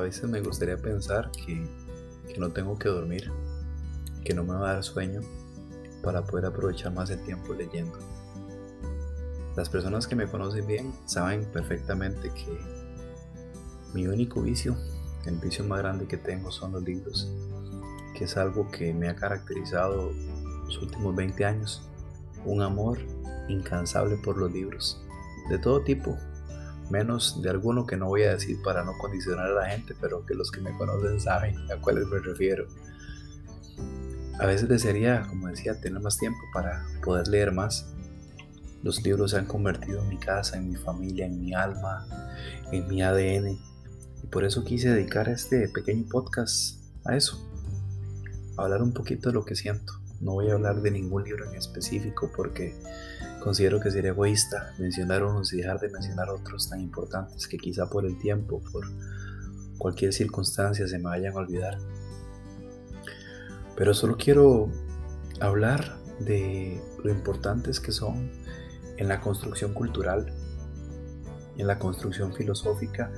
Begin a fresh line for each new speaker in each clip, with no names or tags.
veces me gustaría pensar que, que no tengo que dormir, que no me va a dar sueño para poder aprovechar más el tiempo leyendo. Las personas que me conocen bien saben perfectamente que mi único vicio, el vicio más grande que tengo son los libros, que es algo que me ha caracterizado los últimos 20 años. Un amor incansable por los libros, de todo tipo, menos de alguno que no voy a decir para no condicionar a la gente, pero que los que me conocen saben a cuáles me refiero. A veces desearía, como decía, tener más tiempo para poder leer más. Los libros se han convertido en mi casa, en mi familia, en mi alma, en mi ADN. Y por eso quise dedicar este pequeño podcast a eso. A hablar un poquito de lo que siento. No voy a hablar de ningún libro en específico porque considero que sería egoísta mencionar unos y dejar de mencionar otros tan importantes que quizá por el tiempo, por cualquier circunstancia se me vayan a olvidar. Pero solo quiero hablar de lo importantes que son en la construcción cultural, en la construcción filosófica,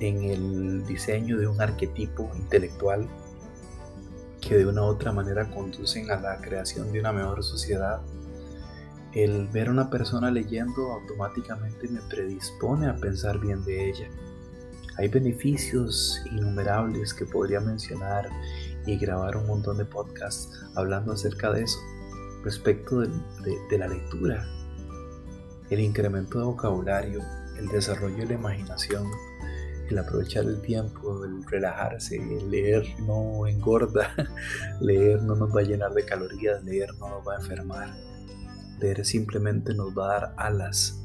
en el diseño de un arquetipo intelectual que de una u otra manera conducen a la creación de una mejor sociedad. El ver a una persona leyendo automáticamente me predispone a pensar bien de ella. Hay beneficios innumerables que podría mencionar y grabar un montón de podcasts hablando acerca de eso, respecto de, la lectura, el incremento de vocabulario, el desarrollo de la imaginación, el aprovechar el tiempo, el relajarse, el leer no engorda, leer no nos va a llenar de calorías, leer no nos va a enfermar, leer simplemente nos va a dar alas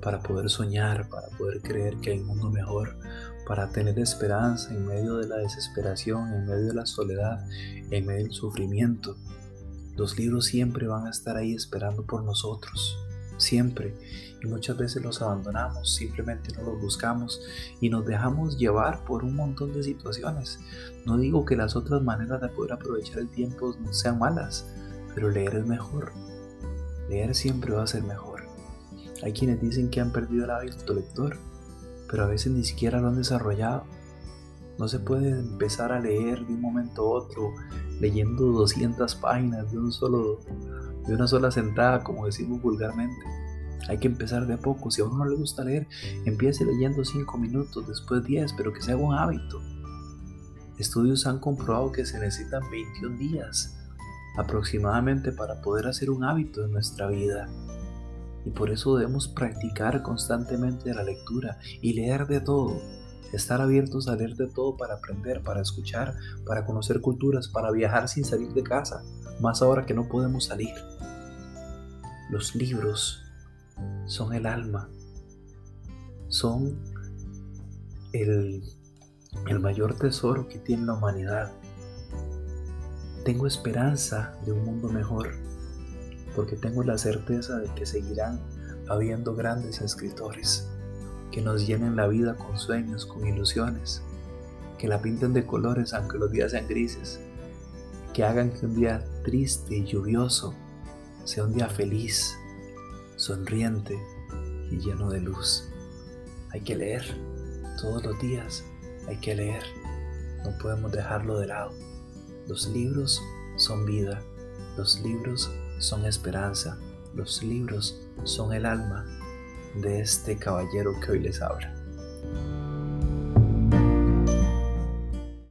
para poder soñar, para poder creer que hay un mundo mejor, para tener esperanza en medio de la desesperación, en medio de la soledad, en medio del sufrimiento. Los libros siempre van a estar ahí esperando por nosotros, siempre. Y muchas veces los abandonamos, simplemente no los buscamos y nos dejamos llevar por un montón de situaciones. No digo que las otras maneras de poder aprovechar el tiempo sean malas, pero leer es mejor. Leer siempre va a ser mejor. Hay quienes dicen que han perdido el hábito lector pero a veces ni siquiera lo han desarrollado. No se puede empezar a leer de un momento a otro leyendo 200 páginas de, un solo, de una sola sentada, como decimos vulgarmente. Hay que empezar de a poco. Si a uno no le gusta leer, empiece leyendo 5 minutos, después 10, pero que se haga un hábito. Estudios han comprobado que se necesitan 21 días aproximadamente para poder hacer un hábito en nuestra vida. Y por eso debemos practicar constantemente la lectura y leer de todo. Estar abiertos a leer de todo para aprender, para escuchar, para conocer culturas, para viajar sin salir de casa, más ahora que no podemos salir. Los libros son el alma, son el, el mayor tesoro que tiene la humanidad. Tengo esperanza de un mundo mejor porque tengo la certeza de que seguirán habiendo grandes escritores que nos llenen la vida con sueños, con ilusiones, que la pinten de colores aunque los días sean grises, que hagan que un día triste y lluvioso sea un día feliz, sonriente y lleno de luz. Hay que leer todos los días, hay que leer, no podemos dejarlo de lado. Los libros son vida, los libros son esperanza, los libros son el alma de este caballero que hoy les habla.